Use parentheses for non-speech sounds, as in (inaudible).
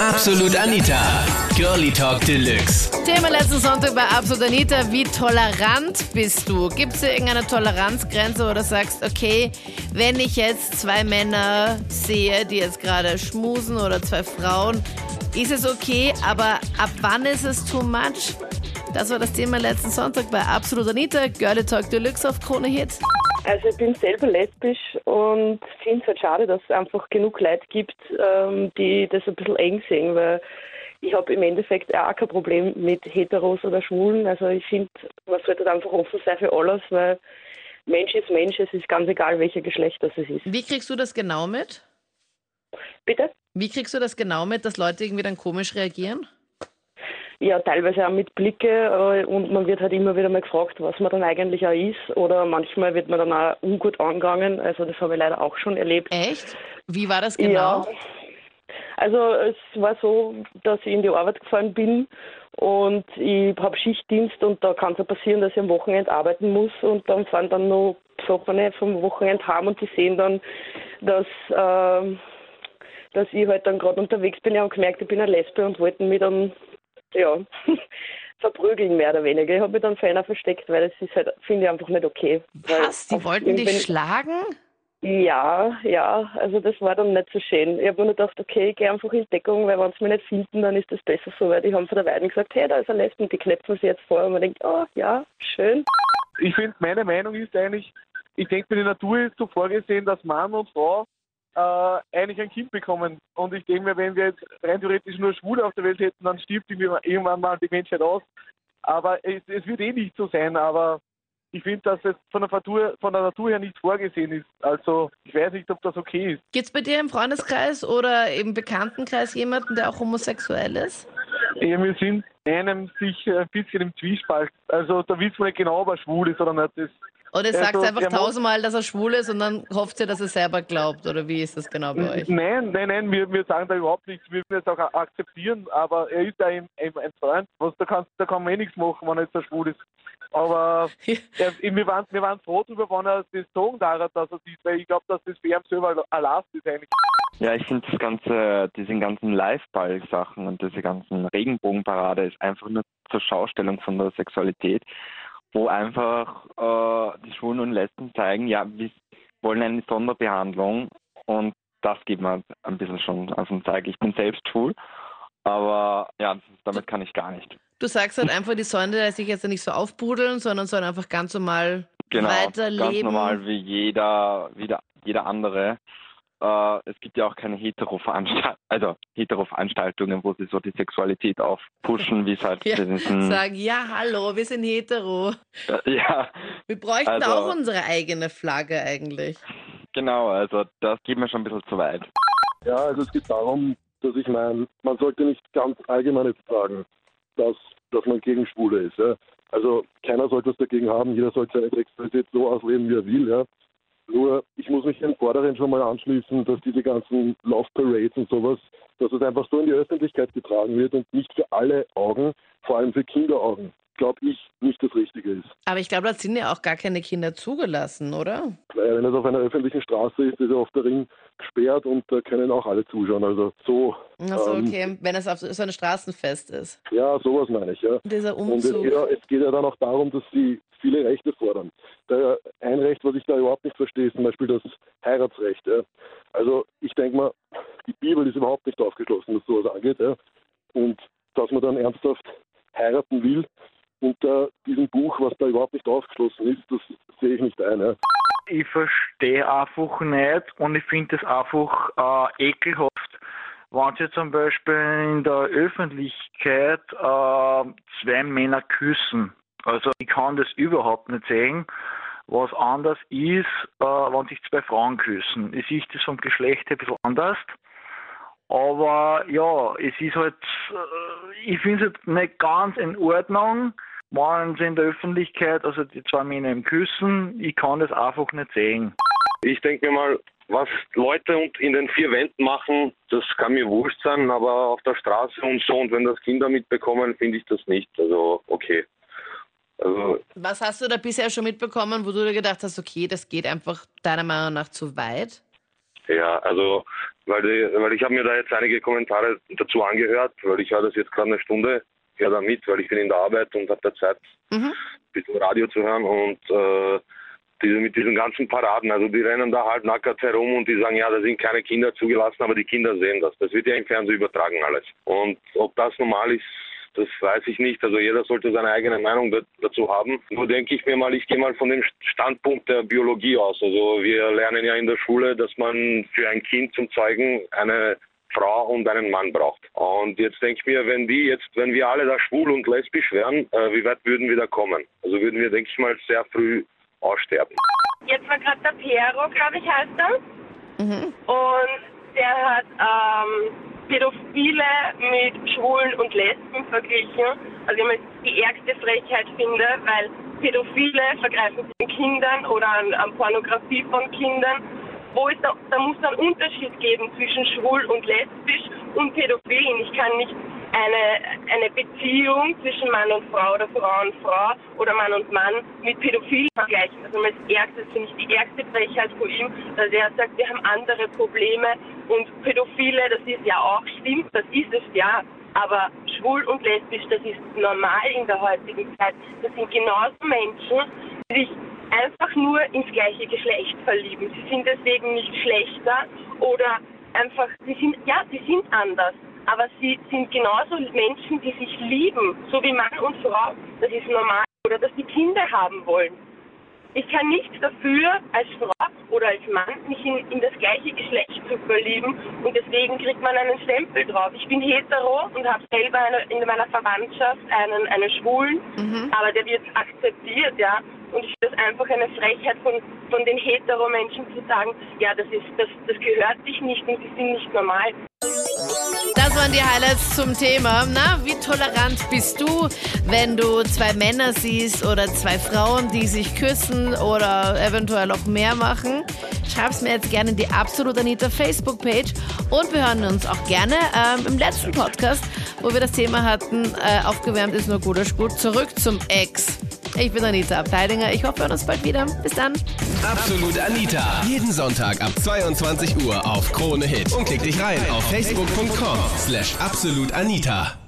Absolut Anita. Girlie Talk Deluxe. Thema letzten Sonntag bei Absolut Anita. Wie tolerant bist du? Gibt es irgendeine Toleranzgrenze, du sagst, okay, wenn ich jetzt zwei Männer sehe, die jetzt gerade schmusen oder zwei Frauen, ist es okay, aber ab wann ist es too much? Das war das Thema letzten Sonntag bei Absolut Anita. Girlie Talk Deluxe auf Krone Hits. Also ich bin selber lesbisch und finde es halt schade, dass es einfach genug Leute gibt, ähm, die das ein bisschen eng sehen, weil ich habe im Endeffekt auch kein Problem mit Heteros oder Schwulen. Also ich finde, man sollte halt einfach offen sein für alles, weil Mensch ist Mensch, es ist ganz egal, welcher Geschlecht das es ist. Wie kriegst du das genau mit? Bitte? Wie kriegst du das genau mit, dass Leute irgendwie dann komisch reagieren? Ja, teilweise auch mit Blicke äh, und man wird halt immer wieder mal gefragt, was man dann eigentlich auch ist oder manchmal wird man dann auch ungut angegangen. Also das habe ich leider auch schon erlebt. Echt? Wie war das genau? Ja. Also es war so, dass ich in die Arbeit gefahren bin und ich habe Schichtdienst und da kann es ja passieren, dass ich am Wochenende arbeiten muss und dann fahren dann noch Besoffene vom Wochenende heim und die sehen dann, dass, äh, dass ich halt dann gerade unterwegs bin. Ich habe gemerkt, ich bin eine Lesbe und wollten mich dann ja, (laughs) verprügeln mehr oder weniger. Ich habe mich dann für einer versteckt, weil das ist halt, finde ich einfach nicht okay. Was? Die wollten dich schlagen? Ja, ja, also das war dann nicht so schön. Ich habe mir nur gedacht, okay, ich gehe einfach in Deckung, weil wenn sie mich nicht finden, dann ist das besser so, weil die haben von der Weiden gesagt, hey, da ist ein Lesben, die knöpfen sie jetzt vor und man denkt, oh ja, schön. Ich finde, meine Meinung ist eigentlich, ich denke, der Natur ist so vorgesehen, dass Mann und Frau äh, eigentlich ein Kind bekommen. Und ich denke mir, wenn wir jetzt rein theoretisch nur Schwule auf der Welt hätten, dann stirbt irgendwann mal die Menschheit aus. Aber es, es wird eh nicht so sein, aber ich finde, dass es von der, Natur, von der Natur her nicht vorgesehen ist. Also ich weiß nicht, ob das okay ist. Gibt es bei dir im Freundeskreis oder im Bekanntenkreis jemanden, der auch homosexuell ist? Ja, wir sind einem sicher ein bisschen im Zwiespalt. Also da wissen wir nicht genau, ob er schwul ist oder nicht. Das, Oder sagt Also, einfach tausendmal, dass er schwul ist und dann hofft ihr, dass er selber glaubt? Oder wie ist das genau bei euch? Nein, nein, nein, wir, wir sagen da überhaupt nichts. Wir würden es auch akzeptieren, aber er ist ja ein, ein, ein Freund. Was, da, kannst, da kann man eh nichts machen, wenn er jetzt so schwul ist. Aber (laughs) er, wir, waren, wir waren froh darüber, wenn er das sagen darf, dass er sieht, weil ich glaube, dass das für ihn selber Last ist eigentlich. Ja, ich finde das ganze, diese ganzen Liveball-Sachen und diese ganzen Regenbogenparade ist einfach nur zur Schaustellung von der Sexualität, wo einfach äh, die Schwulen und Lesben zeigen, ja, wir wollen eine Sonderbehandlung und das geht mir ein bisschen schon auf den Zeig. Ich bin selbst schwul, aber ja, damit kann ich gar nicht. Du sagst halt einfach, die sollen sich jetzt nicht so aufbrudeln, sondern sollen einfach ganz normal Genau, weiterleben. ganz normal wie jeder, wie der, jeder andere. Äh, es gibt ja auch keine Hetero-Veranstaltungen, (laughs) also Hetero-Veranstaltungen, wo sie so die Sexualität aufpushen, wie es halt (laughs) Ja, diesen, Sagen, ja, hallo, wir sind hetero. äh, ja, Wir bräuchten Also- auch unsere eigene Flagge eigentlich. genau, also das geht mir schon ein bisschen zu weit. Ja, also es geht darum, dass ich meine, man sollte nicht ganz allgemein jetzt sagen, dass, dass man gegen Schwule ist. Ja. Also keiner sollte was dagegen haben, jeder sollte seine Sexualität so ausleben, wie er will. Ja. Nur, ich muss mich den Vorderen schon mal anschließen, dass diese ganzen Love Parades und sowas, dass es einfach so in die Öffentlichkeit getragen wird und nicht für alle Augen, vor allem für Kinderaugen, glaube ich, nicht das Richtige ist. Aber ich glaube, da sind ja auch gar keine Kinder zugelassen, oder? Weil wenn es auf einer öffentlichen Straße ist, ist ja oft der Ring gesperrt und da können auch alle zuschauen. Also so, Achso, Ähm, okay. Wenn es auf so ein Straßenfest ist. ja, sowas meine ich, ja. Dieser Und es Umzug. geht, ja, es geht ja dann auch darum, dass sie viele Rechte fordern. Ein Recht, was ich da überhaupt nicht verstehe, ist zum Beispiel das Heiratsrecht. Also ich denke mal, die Bibel ist überhaupt nicht aufgeschlossen, was sowas angeht. Und dass man dann ernsthaft heiraten will unter diesem Buch, was da überhaupt nicht aufgeschlossen ist, das sehe ich nicht ein. Ich verstehe einfach nicht und ich finde es einfach äh, ekelhaft, wenn sie zum Beispiel in der Öffentlichkeit äh, zwei Männer küssen. Also ich kann das überhaupt nicht sehen. Was anders ist, äh, wenn sich zwei Frauen küssen. Es ist das vom Geschlecht ein bisschen anders. Aber ja, es ist halt, äh, ich finde es halt nicht ganz in Ordnung, wenn sie in der Öffentlichkeit, also die zwei Männer im Küssen, ich kann das einfach nicht sehen. Ich denke mir mal, was Leute in den vier Wänden machen, das kann mir wurscht sein, aber auf der Straße und so und wenn das Kinder mitbekommen, finde ich das nicht. Also okay. Also Was hast du da bisher schon mitbekommen, wo du dir gedacht hast, okay, das geht einfach deiner Meinung nach zu weit? Ja, also weil, die, weil ich habe mir da jetzt einige Kommentare dazu angehört, weil ich höre das jetzt gerade eine Stunde, höre da mit, weil ich bin in der Arbeit und habe da Zeit, Mhm. ein bisschen Radio zu hören und äh, diese, mit diesen ganzen Paraden, also die rennen da halt nackert herum und die sagen, ja, da sind keine Kinder zugelassen, aber die Kinder sehen das. Das wird ja im Fernsehen übertragen alles. Und ob das normal ist, das weiß ich nicht. Also jeder sollte seine eigene Meinung da- dazu haben. Nur denke ich mir mal, ich gehe mal von dem Standpunkt der Biologie aus. Also wir lernen ja in der Schule, dass man für ein Kind zum Zeugen eine Frau und einen Mann braucht. Und jetzt denke ich mir, wenn die jetzt, wenn wir alle da schwul und lesbisch wären, äh, wie weit würden wir da kommen? Also würden wir, denke ich mal, sehr früh aussterben. Jetzt war gerade der Piero, glaube ich, heißt er. Mhm. Und der hat ähm, Pädophile mit Schwulen und Lesben verglichen. Also ich die ärgste Frechheit finde, weil Pädophile vergreifen sich an Kindern oder an, an Pornografie von Kindern. Wo ist da, da muss es einen Unterschied geben zwischen schwul und lesbisch und Pädophilen. Ich kann nicht eine, eine Beziehung zwischen Mann und Frau oder Frau und Frau oder Mann und Mann mit Pädophilen vergleichen. Also das Ärgste, das finde ich die ärgste Frechheit von ihm, dass er sagt, wir haben andere Probleme und Pädophile, das ist ja auch schlimm, das ist es ja. Aber schwul und lesbisch, das ist normal in der heutigen Zeit. Das sind genauso Menschen, die sich einfach nur ins gleiche Geschlecht verlieben. Sie sind deswegen nicht schlechter oder einfach, sie sind, ja, sie sind anders. Aber sie sind genauso Menschen, die sich lieben, so wie Mann und Frau. Das ist normal. Oder dass die Kinder haben wollen. Ich kann nichts dafür, als Frau oder als Mann mich in, in das gleiche Geschlecht zu verlieben und deswegen kriegt man einen Stempel drauf. Ich bin hetero und habe selber eine, in meiner Verwandtschaft einen, einen Schwulen, aber der wird akzeptiert, ja. Und ich finde das einfach eine Frechheit von, von den hetero-Menschen zu sagen, ja, das ist das, das gehört sich nicht und sie sind nicht normal. Das waren die Highlights zum Thema. Na, wie tolerant bist du, wenn du zwei Männer siehst oder zwei Frauen, die sich küssen oder eventuell auch mehr machen? Schreib's mir jetzt gerne in die Absolut Anita Facebook-Page und wir hören uns auch gerne ähm, im letzten Podcast, wo wir das Thema hatten, äh, aufgewärmt ist nur gut ist gut, zurück zum Ex. Ich bin Anita Abteidinger. Ich hoffe, wir hören uns bald wieder. Bis dann. Absolut Anita. Jeden Sonntag ab 22 Uhr auf Krone Hit. Und klick dich rein auf facebook.com slash absolutanita.